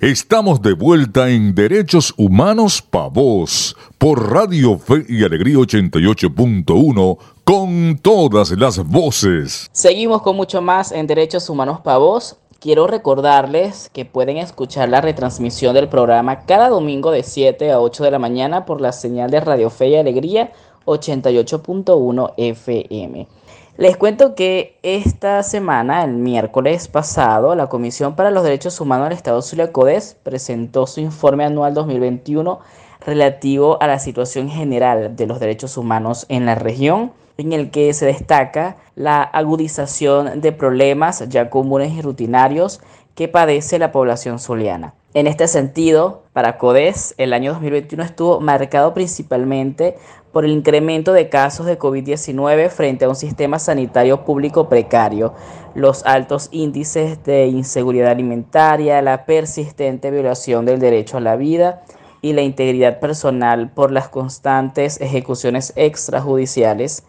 Estamos de vuelta en Derechos Humanos Pa' Voz por Radio Fe y Alegría 88.1 con todas las voces. Seguimos con mucho más en Derechos Humanos Pa' Voz. Quiero recordarles que pueden escuchar la retransmisión del programa cada domingo de 7 a 8 de la mañana por la señal de Radio Fe y Alegría 88.1 FM. Les cuento que esta semana, el miércoles pasado, la Comisión para los Derechos Humanos del Estado Zulia Codes presentó su informe anual 2021 relativo a la situación general de los derechos humanos en la región, en el que se destaca la agudización de problemas ya comunes y rutinarios que padece la población zuliana. En este sentido, para CODES, el año 2021 estuvo marcado principalmente por el incremento de casos de COVID-19 frente a un sistema sanitario público precario, los altos índices de inseguridad alimentaria, la persistente violación del derecho a la vida y la integridad personal por las constantes ejecuciones extrajudiciales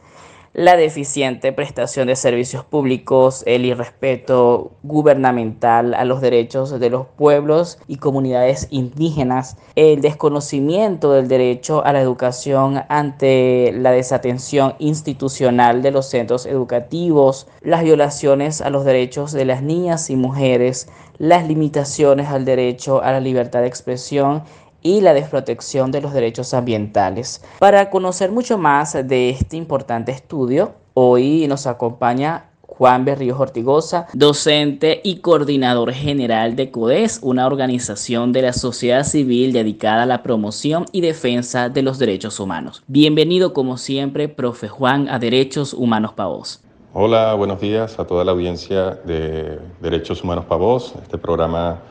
la deficiente prestación de servicios públicos, el irrespeto gubernamental a los derechos de los pueblos y comunidades indígenas, el desconocimiento del derecho a la educación ante la desatención institucional de los centros educativos, las violaciones a los derechos de las niñas y mujeres, las limitaciones al derecho a la libertad de expresión y la desprotección de los derechos ambientales. Para conocer mucho más de este importante estudio, hoy nos acompaña Juan Berrío Ortigosa, docente y coordinador general de CODES, una organización de la sociedad civil dedicada a la promoción y defensa de los derechos humanos. Bienvenido como siempre, profe Juan, a Derechos Humanos Pavos. Hola, buenos días a toda la audiencia de Derechos Humanos Pavos, este programa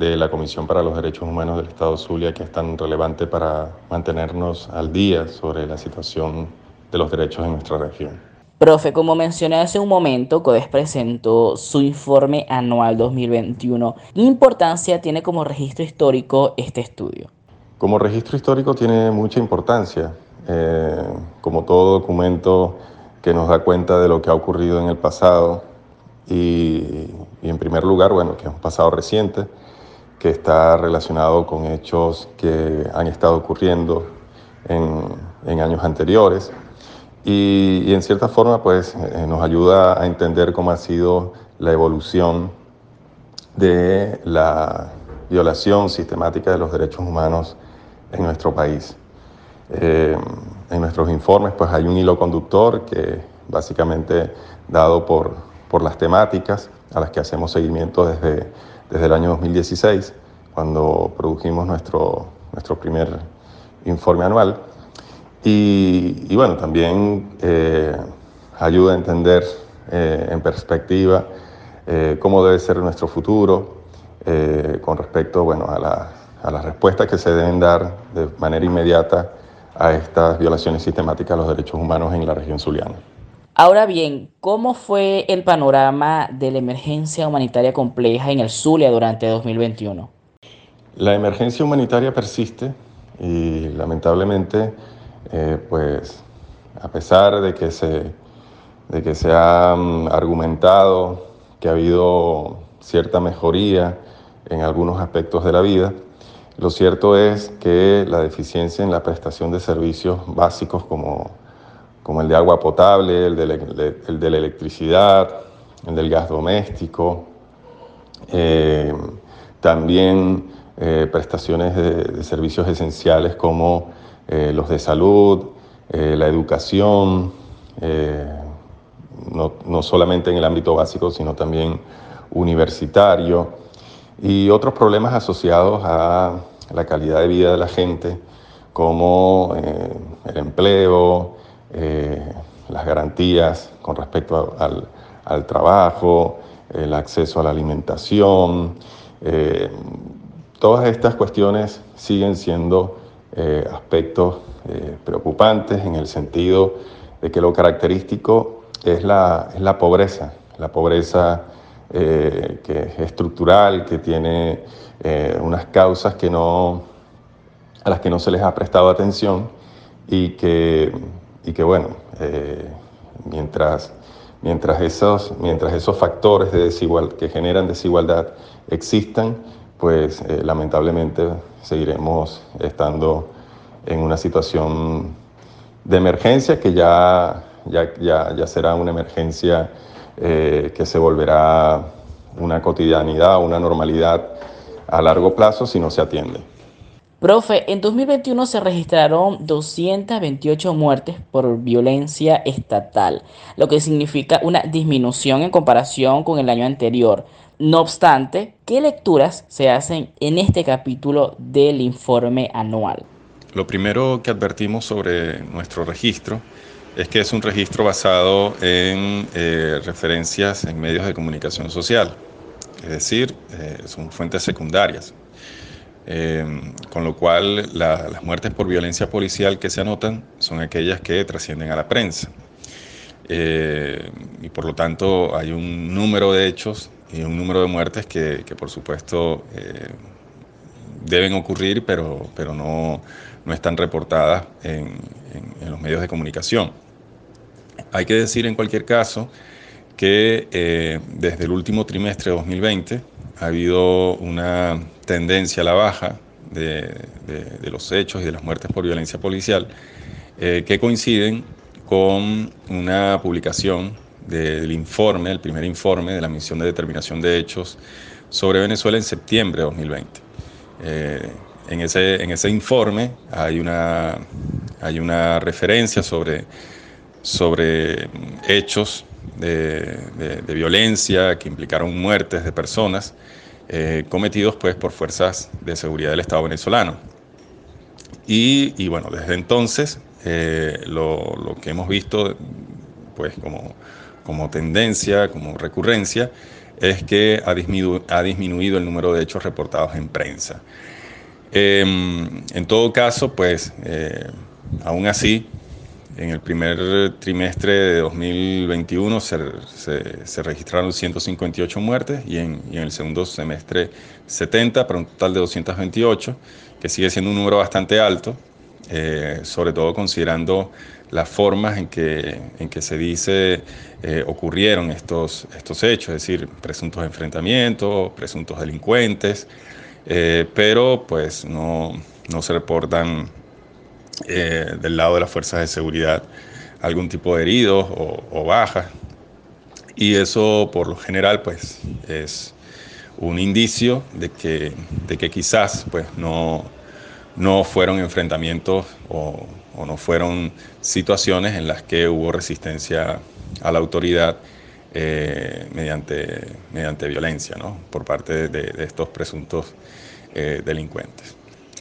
de la Comisión para los Derechos Humanos del Estado Zulia, que es tan relevante para mantenernos al día sobre la situación de los derechos en nuestra región. Profe, como mencioné hace un momento, CODES presentó su informe anual 2021. ¿Qué importancia tiene como registro histórico este estudio? Como registro histórico tiene mucha importancia. Eh, como todo documento que nos da cuenta de lo que ha ocurrido en el pasado y, y en primer lugar, bueno, que es un pasado reciente, que está relacionado con hechos que han estado ocurriendo en, años anteriores y, en cierta forma pues eh, nos ayuda a entender cómo ha sido la evolución de la violación sistemática de los derechos humanos en nuestro país. Eh, en nuestros informes pues hay un hilo conductor que básicamente dado por, por las temáticas a las que hacemos seguimiento desde desde el año 2016, cuando produjimos nuestro, nuestro primer informe anual. Y, bueno, también eh, ayuda a entender eh, en perspectiva eh, cómo debe ser nuestro futuro con respecto bueno, a, a las respuestas que se deben dar de manera inmediata a estas violaciones sistemáticas de los derechos humanos en la región zuliana. Ahora bien, ¿cómo fue el panorama de la emergencia humanitaria compleja en el Zulia durante 2021? La emergencia humanitaria persiste y lamentablemente, eh, pues, a pesar de que se, de que se ha mm, argumentado que ha habido cierta mejoría en algunos aspectos de la vida, lo cierto es que la deficiencia en la prestación de servicios básicos como como el de agua potable, el de, la electricidad, el del gas doméstico, eh, también eh, prestaciones de, servicios esenciales como eh, los de salud, la educación, no, no, solamente en el ámbito básico, sino también universitario, y otros problemas asociados a la calidad de vida de la gente, como el empleo, eh, las garantías con respecto al, trabajo, el acceso a la alimentación. Eh, todas estas cuestiones siguen siendo eh, aspectos preocupantes en el sentido de que lo característico es la, es la pobreza, la pobreza que es estructural, que tiene unas causas que no, a las que no se les ha prestado atención y que y que bueno, eh, mientras, mientras, esos, mientras esos factores de desigual, que generan desigualdad existan, pues eh, lamentablemente seguiremos estando en una situación de emergencia que ya, ya, ya, será una emergencia eh, que se volverá una cotidianidad, una normalidad a largo plazo si no se atiende. Profe, en 2021 se registraron 228 muertes por violencia estatal, lo que significa una disminución en comparación con el año anterior. No obstante, ¿qué lecturas se hacen en este capítulo del informe anual? Lo primero que advertimos sobre nuestro registro es que es un registro basado en eh, referencias en medios de comunicación social, es decir, eh, son fuentes secundarias. Eh, con lo cual las muertes por violencia policial que se anotan son aquellas que trascienden a la prensa. Eh, y por lo tanto hay un número de hechos y un número de muertes que, por supuesto eh, deben ocurrir, pero, pero no, no están reportadas en, en, los medios de comunicación. Hay que decir en cualquier caso que desde el último trimestre de 2020 ha habido una tendencia a la baja de, los hechos y de las muertes por violencia policial eh, que coinciden con una publicación del informe, el primer informe de la misión de determinación de hechos sobre Venezuela en septiembre de 2020. Eh, en, ese, informe hay una, referencia sobre hechos de, violencia que implicaron muertes de personas eh, cometidos pues, por fuerzas de seguridad del Estado venezolano. Y, bueno, desde entonces eh, lo, que hemos visto pues, como, como tendencia, como recurrencia, es que ha disminuido, el número de hechos reportados en prensa. Em, en todo caso, pues eh, aún así, en el primer trimestre de 2021 se, se, registraron 158 muertes y en, y en, el segundo semestre 70 para un total de 228, que sigue siendo un número bastante alto, eh, sobre todo considerando las formas en que, en que se dice eh, ocurrieron estos, estos hechos, es decir, presuntos enfrentamientos, presuntos delincuentes, eh, pero pues no, no se reportan eh, del lado de las fuerzas de seguridad algún tipo de heridos o, bajas. Y eso por lo general pues es un indicio de que, de que quizás pues no, no fueron enfrentamientos o, no fueron situaciones en las que hubo resistencia a la autoridad eh, mediante, mediante violencia ¿no? por parte de, estos presuntos eh, delincuentes.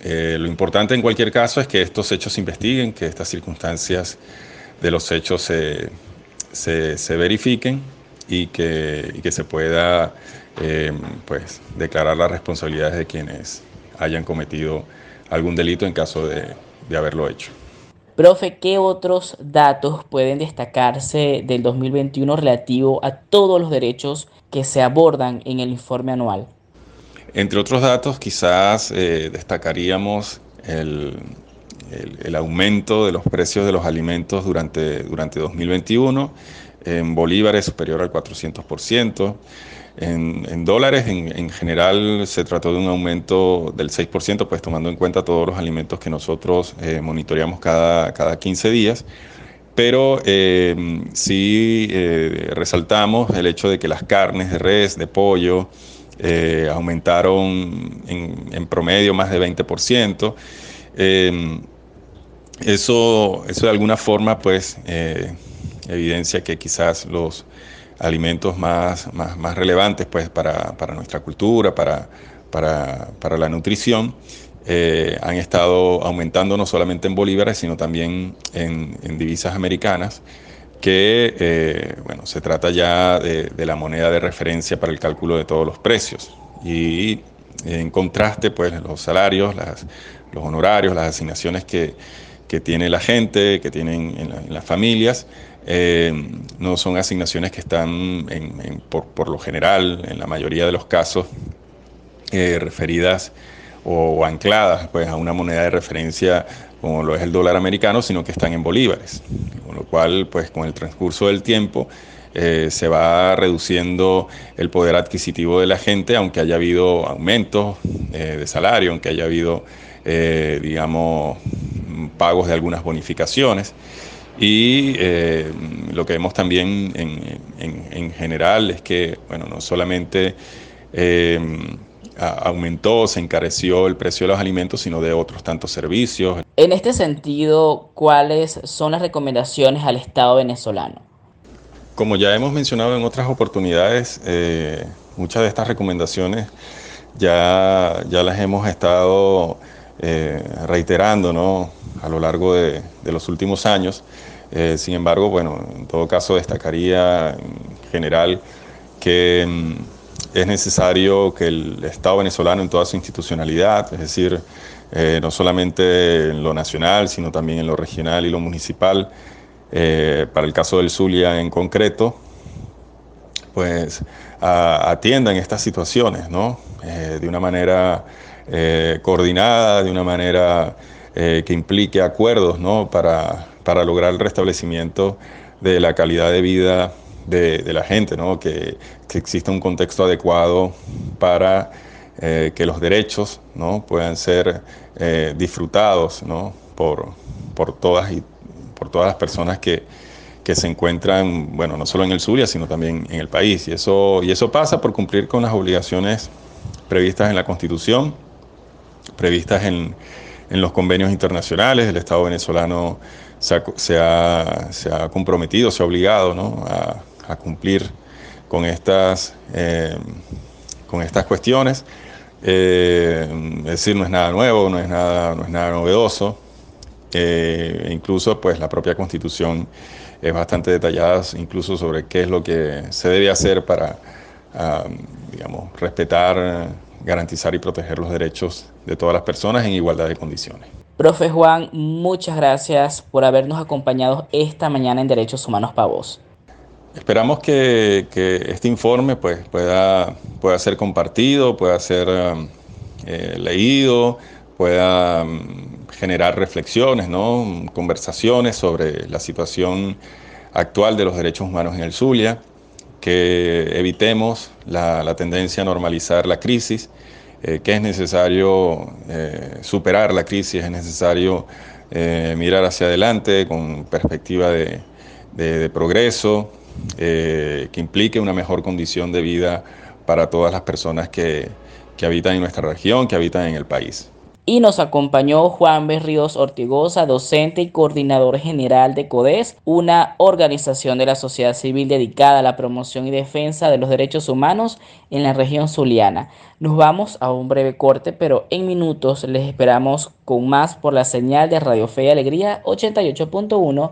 Eh, lo importante en cualquier caso es que estos hechos se investiguen, que estas circunstancias de los hechos se, se, verifiquen y que, que, se pueda eh, pues, declarar las responsabilidades de quienes hayan cometido algún delito en caso de, de haberlo hecho. Profe, ¿qué otros datos pueden destacarse del 2021 relativo a todos los derechos que se abordan en el informe anual? Entre otros datos, quizás eh, destacaríamos el, aumento de los precios de los alimentos durante, durante 2021. En bolívares superior al 400%. En, en dólares, en, general, se trató de un aumento del 6%, pues tomando en cuenta todos los alimentos que nosotros eh, monitoreamos cada, cada 15 días. Pero eh, sí resaltamos el hecho de que las carnes de res, de pollo, eh, aumentaron en, promedio más de 20%. Eh, eso, eso de alguna forma pues eh, evidencia que quizás los alimentos más, más, relevantes pues para, nuestra cultura, para, para, la nutrición, han estado aumentando no solamente en bolívares, sino también en divisas americanas que eh, bueno, se trata ya de, la moneda de referencia para el cálculo de todos los precios. Y en contraste, pues los salarios, los honorarios, las asignaciones que, tiene la gente, que tienen en, las familias, eh, no son asignaciones que están por, lo general, en la mayoría de los casos, eh, referidas o, ancladas pues, a una moneda de referencia como lo es el dólar americano, sino que están en bolívares, con lo cual, pues con el transcurso del tiempo, eh, se va reduciendo el poder adquisitivo de la gente, aunque haya habido aumentos eh, de salario, aunque haya habido, digamos, pagos de algunas bonificaciones. Y lo que vemos también en, general es que, bueno, no solamente aumentó, se encareció el precio de los alimentos, sino de otros tantos servicios. En este sentido, ¿cuáles son las recomendaciones al Estado venezolano? Como ya hemos mencionado en otras oportunidades, eh, muchas de estas recomendaciones ya, ya las hemos estado eh, reiterando ¿no? a lo largo de, los últimos años. Eh, sin embargo, bueno, en todo caso destacaría en general que mm, es necesario que el Estado venezolano en toda su institucionalidad, es decir, eh, no solamente en lo nacional, sino también en lo regional y lo municipal, eh, para el caso del Zulia en concreto, pues atiendan estas situaciones, ¿no? Eh, de una manera coordinada, de una manera que implique acuerdos, ¿no? Para, para lograr el restablecimiento de la calidad de vida de, la gente, ¿no? que, que, exista un contexto adecuado para eh, que los derechos ¿no? puedan ser eh, disfrutados ¿no? por, por, todas y, por todas las personas que, que se encuentran, bueno, no solo en el Zulia, sino también en el país. Y eso, y eso pasa por cumplir con las obligaciones previstas en la Constitución, previstas en, en los convenios internacionales. El Estado venezolano se ha, se ha, comprometido, se ha obligado ¿no? a, a cumplir con estas, eh, con estas cuestiones. Eh, es decir, no es nada nuevo, no es nada, no es nada novedoso. Eh, incluso pues la propia constitución es bastante detallada incluso sobre qué es lo que se debe hacer para ah, digamos, respetar, garantizar y proteger los derechos de todas las personas en igualdad de condiciones. Profe Juan, muchas gracias por habernos acompañado esta mañana en Derechos Humanos para Vos. Esperamos que, este informe pues, pueda, pueda ser compartido, pueda ser eh, leído, pueda mm, generar reflexiones, ¿no? conversaciones sobre la situación actual de los derechos humanos en el Zulia, que evitemos la, tendencia a normalizar la crisis, eh, que es necesario eh, superar la crisis, es necesario mirar hacia adelante con perspectiva de progreso, eh, que implique una mejor condición de vida para todas las personas que, que habitan en nuestra región, que habitan en el país. Y nos acompañó Juan Berríos Ortigosa, docente y coordinador general de CODES, una organización de la sociedad civil dedicada a la promoción y defensa de los derechos humanos en la región zuliana. Nos vamos a un breve corte, pero en minutos les esperamos con más por la señal de Radio Fe y Alegría 88.1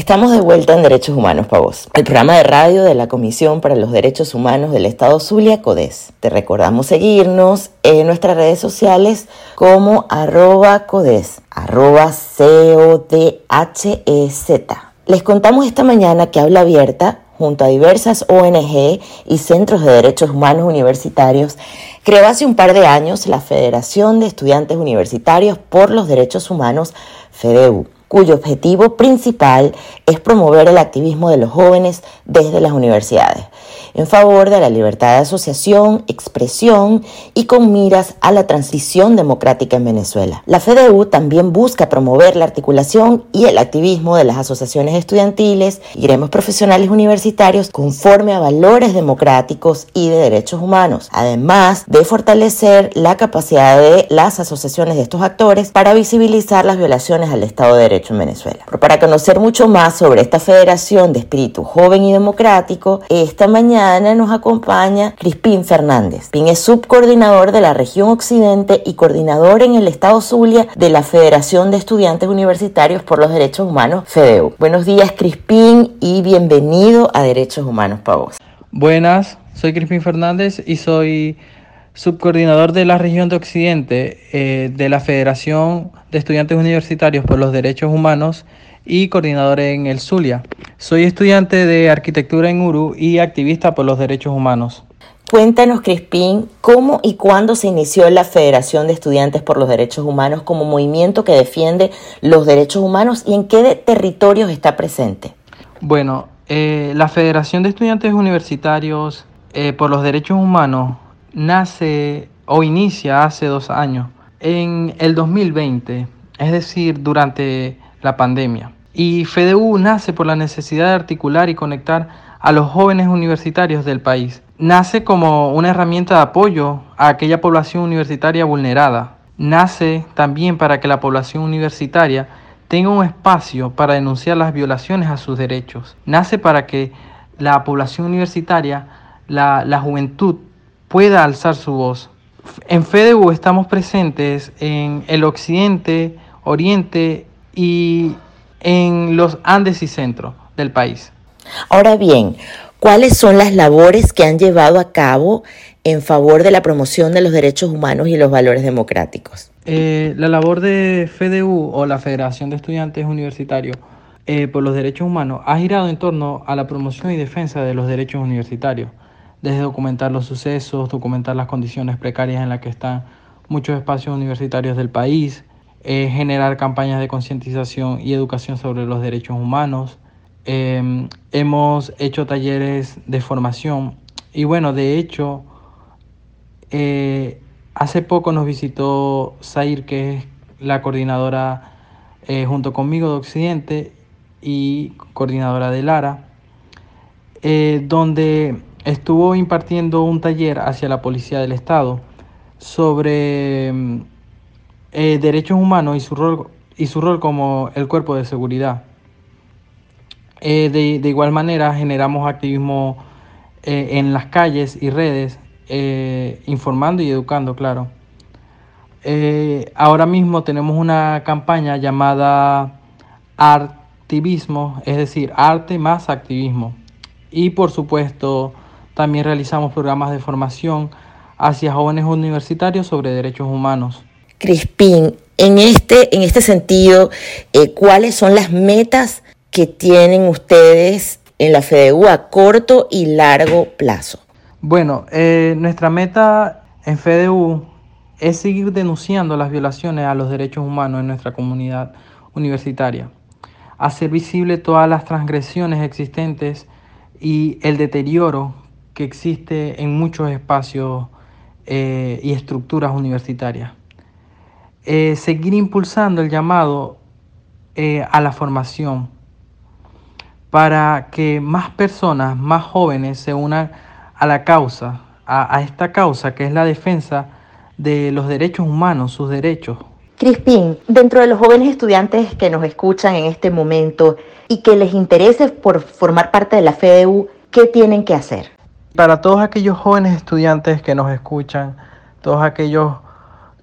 Estamos de vuelta en Derechos Humanos para Vos, el programa de radio de la Comisión para los Derechos Humanos del Estado Zulia, CODES. Te recordamos seguirnos en nuestras redes sociales como arroba CODES, arroba C-O-D-H-E-Z. Les contamos esta mañana que Habla Abierta, junto a diversas ONG y centros de derechos humanos universitarios, creó hace un par de años la Federación de Estudiantes Universitarios por los Derechos Humanos, FEDEU cuyo objetivo principal es promover el activismo de los jóvenes desde las universidades, en favor de la libertad de asociación, expresión y con miras a la transición democrática en Venezuela. La FEDEU también busca promover la articulación y el activismo de las asociaciones estudiantiles y gremios profesionales universitarios conforme a valores democráticos y de derechos humanos, además de fortalecer la capacidad de las asociaciones de estos actores para visibilizar las violaciones al Estado de Derecho en Venezuela. Para conocer mucho más sobre esta Federación de Espíritu Joven y Democrático, esta mañana nos acompaña Crispín Fernández. Crispín es subcoordinador de la región Occidente y coordinador en el Estado Zulia de la Federación de Estudiantes Universitarios por los Derechos Humanos, FEDEU. Buenos días, Crispín, y bienvenido a Derechos Humanos para vos. Buenas, soy Crispín Fernández y soy subcoordinador de la región de Occidente eh, de la Federación de Estudiantes Universitarios por los Derechos Humanos y coordinador en el Zulia. Soy estudiante de arquitectura en Uru y activista por los derechos humanos. Cuéntanos, Crispín, cómo y cuándo se inició la Federación de Estudiantes por los Derechos Humanos como movimiento que defiende los derechos humanos y en qué territorios está presente. Bueno, eh, la Federación de Estudiantes Universitarios eh, por los Derechos Humanos nace o inicia hace dos años, en el 2020, es decir, durante la pandemia. Y FEDEU nace por la necesidad de articular y conectar a los jóvenes universitarios del país. Nace como una herramienta de apoyo a aquella población universitaria vulnerada. Nace también para que la población universitaria tenga un espacio para denunciar las violaciones a sus derechos. Nace para que la población universitaria, la, la juventud, pueda alzar su voz. En FEDEU estamos presentes en el occidente, oriente y en los Andes y centro del país. Ahora bien, ¿cuáles son las labores que han llevado a cabo en favor de la promoción de los derechos humanos y los valores democráticos? Eh, la labor de FEDEU o la Federación de Estudiantes Universitarios eh, por los Derechos Humanos ha girado en torno a la promoción y defensa de los derechos universitarios desde documentar los sucesos, documentar las condiciones precarias en las que están muchos espacios universitarios del país, eh, generar campañas de concientización y educación sobre los derechos humanos. Em, hemos hecho talleres de formación y bueno, de hecho, eh, hace poco nos visitó Zair, que es la coordinadora eh, junto conmigo de Occidente y coordinadora de Lara, donde estuvo impartiendo un taller hacia la Policía del Estado sobre mm, eh, derechos humanos y su rol, y su rol como el cuerpo de seguridad. Eh, de, igual manera generamos activismo eh, en las calles y redes, informando y educando, claro. ahora mismo tenemos una campaña llamada Artivismo, es decir, arte más activismo. Y por supuesto, también realizamos programas de formación hacia jóvenes universitarios sobre derechos humanos. Crispín, en este, en este sentido, eh, ¿cuáles son las metas que tienen ustedes en la FEDEU a corto y largo plazo? Bueno, eh, nuestra meta en FEDEU es seguir denunciando las violaciones a los derechos humanos en nuestra comunidad universitaria, hacer visible todas las transgresiones existentes y el deterioro que existe en muchos espacios eh, y estructuras universitarias. Eh, seguir impulsando el llamado eh, a la formación para que más personas, más jóvenes se unan a la causa, a, esta causa que es la defensa de los derechos humanos, sus derechos. Crispín, dentro de los jóvenes estudiantes que nos escuchan en este momento y que les interese por formar parte de la FEDEU, ¿qué tienen que hacer? Para todos aquellos jóvenes estudiantes que nos escuchan, todos aquellos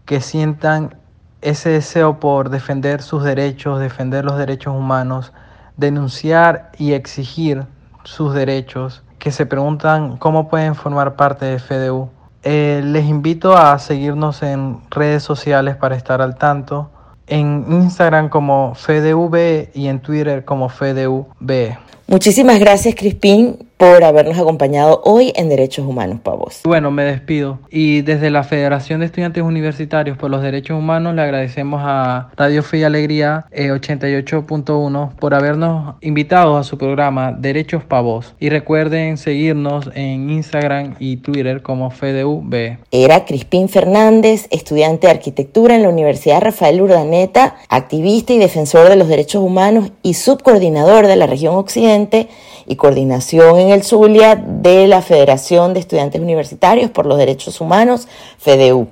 que sientan ese deseo por defender sus derechos, defender los derechos humanos, denunciar y exigir sus derechos, que se preguntan cómo pueden formar parte de FDU. Eh, les invito a seguirnos en redes sociales para estar al tanto, en Instagram como FDV y en Twitter como FDUB. Muchísimas gracias, Crispín, por habernos acompañado hoy en Derechos Humanos Pavos. Bueno, me despido. Y desde la Federación de Estudiantes Universitarios por los Derechos Humanos le agradecemos a Radio Fe y Alegría 88.1 eh, por habernos invitado a su programa Derechos Pavos. Y recuerden seguirnos en Instagram y Twitter como FDUB. Era Crispín Fernández, estudiante de arquitectura en la Universidad Rafael Urdaneta, activista y defensor de los derechos humanos y subcoordinador de la región occidente y coordinación en el Zulia de la Federación de Estudiantes Universitarios por los Derechos Humanos, FEDEU,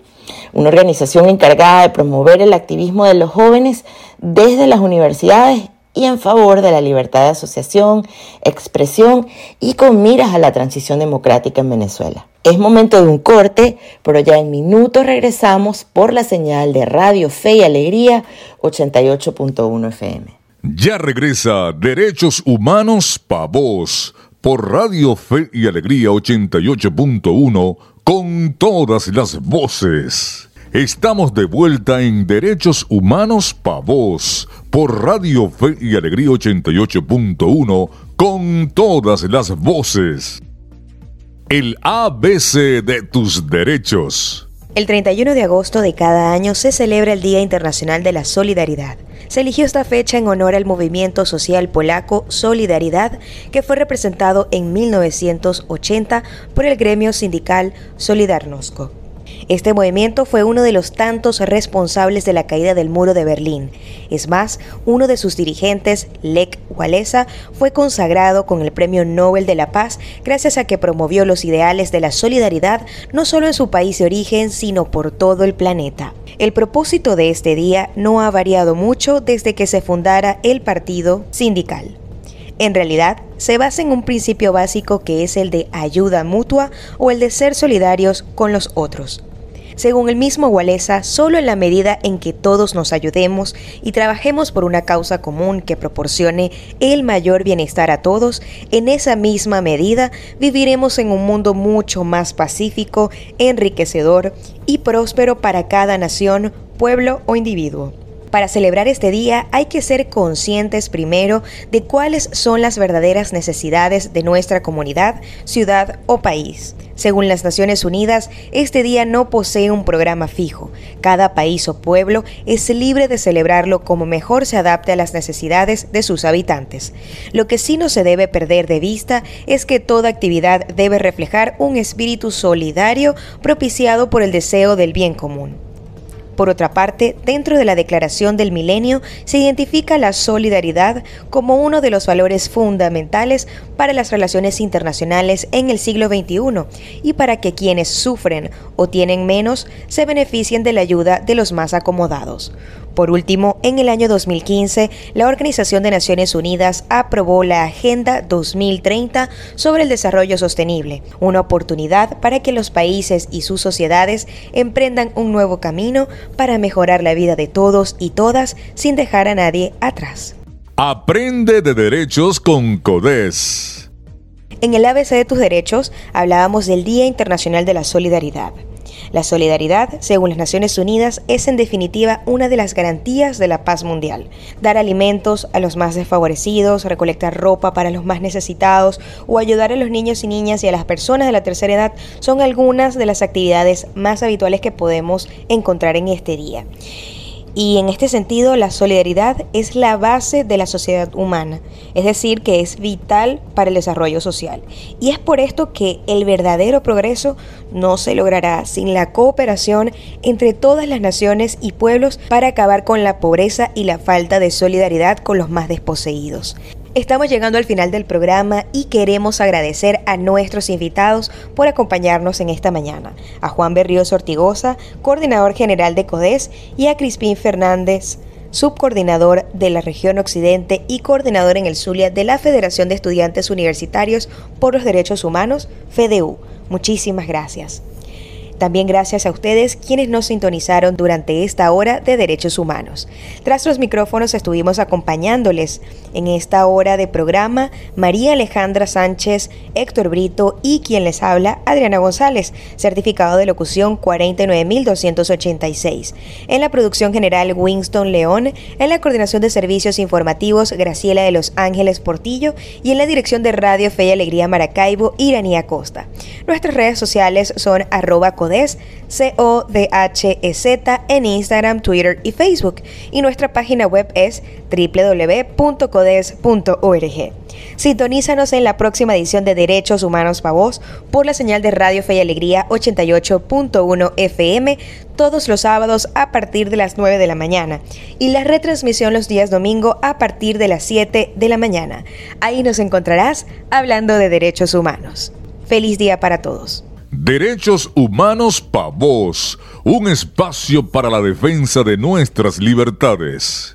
una organización encargada de promover el activismo de los jóvenes desde las universidades y en favor de la libertad de asociación, expresión y con miras a la transición democrática en Venezuela. Es momento de un corte, pero ya en minutos regresamos por la señal de Radio Fe y Alegría 88.1 FM. Ya regresa Derechos Humanos Pa' Voz por Radio Fe y Alegría 88.1 con todas las voces. Estamos de vuelta en Derechos Humanos Pa' Voz por Radio Fe y Alegría 88.1 con todas las voces. El ABC de tus derechos. El 31 de agosto de cada año se celebra el Día Internacional de la Solidaridad. Se eligió esta fecha en honor al movimiento social polaco Solidaridad, que fue representado en 1980 por el gremio sindical Solidarnosco. Este movimiento fue uno de los tantos responsables de la caída del muro de Berlín. Es más, uno de sus dirigentes, Lech Walesa, fue consagrado con el Premio Nobel de la Paz gracias a que promovió los ideales de la solidaridad no solo en su país de origen, sino por todo el planeta. El propósito de este día no ha variado mucho desde que se fundara el partido sindical. En realidad, se basa en un principio básico que es el de ayuda mutua o el de ser solidarios con los otros. Según el mismo Walesa, solo en la medida en que todos nos ayudemos y trabajemos por una causa común que proporcione el mayor bienestar a todos, en esa misma medida viviremos en un mundo mucho más pacífico, enriquecedor y próspero para cada nación, pueblo o individuo. Para celebrar este día hay que ser conscientes primero de cuáles son las verdaderas necesidades de nuestra comunidad, ciudad o país. Según las Naciones Unidas, este día no posee un programa fijo. Cada país o pueblo es libre de celebrarlo como mejor se adapte a las necesidades de sus habitantes. Lo que sí no se debe perder de vista es que toda actividad debe reflejar un espíritu solidario propiciado por el deseo del bien común. Por otra parte, dentro de la Declaración del Milenio se identifica la solidaridad como uno de los valores fundamentales para las relaciones internacionales en el siglo XXI y para que quienes sufren o tienen menos se beneficien de la ayuda de los más acomodados. Por último, en el año 2015, la Organización de Naciones Unidas aprobó la Agenda 2030 sobre el Desarrollo Sostenible, una oportunidad para que los países y sus sociedades emprendan un nuevo camino para mejorar la vida de todos y todas sin dejar a nadie atrás. Aprende de derechos con CODES. En el ABC de tus derechos hablábamos del Día Internacional de la Solidaridad. La solidaridad, según las Naciones Unidas, es en definitiva una de las garantías de la paz mundial. Dar alimentos a los más desfavorecidos, recolectar ropa para los más necesitados o ayudar a los niños y niñas y a las personas de la tercera edad son algunas de las actividades más habituales que podemos encontrar en este día. Y en este sentido, la solidaridad es la base de la sociedad humana, es decir, que es vital para el desarrollo social. Y es por esto que el verdadero progreso no se logrará sin la cooperación entre todas las naciones y pueblos para acabar con la pobreza y la falta de solidaridad con los más desposeídos. Estamos llegando al final del programa y queremos agradecer a nuestros invitados por acompañarnos en esta mañana. A Juan Berríos Ortigosa, coordinador general de CODES, y a Crispín Fernández, subcoordinador de la región occidente y coordinador en el Zulia de la Federación de Estudiantes Universitarios por los Derechos Humanos, FEDEU. Muchísimas gracias. También gracias a ustedes quienes nos sintonizaron durante esta hora de Derechos Humanos. Tras los micrófonos estuvimos acompañándoles en esta hora de programa María Alejandra Sánchez, Héctor Brito y quien les habla, Adriana González, certificado de locución 49286. En la producción general Winston León, en la coordinación de servicios informativos Graciela de los Ángeles Portillo y en la dirección de Radio Fe y Alegría Maracaibo, Iranía Costa. Nuestras redes sociales son arroba CODES, C-O-D-H-E-Z, en Instagram, Twitter y Facebook. Y nuestra página web es www.codes.org. Sintonízanos en la próxima edición de Derechos Humanos para Voz por la señal de Radio Fe y Alegría 88.1 FM todos los sábados a partir de las 9 de la mañana y la retransmisión los días domingo a partir de las 7 de la mañana. Ahí nos encontrarás hablando de derechos humanos. Feliz día para todos. Derechos Humanos Pa' Voz, un espacio para la defensa de nuestras libertades.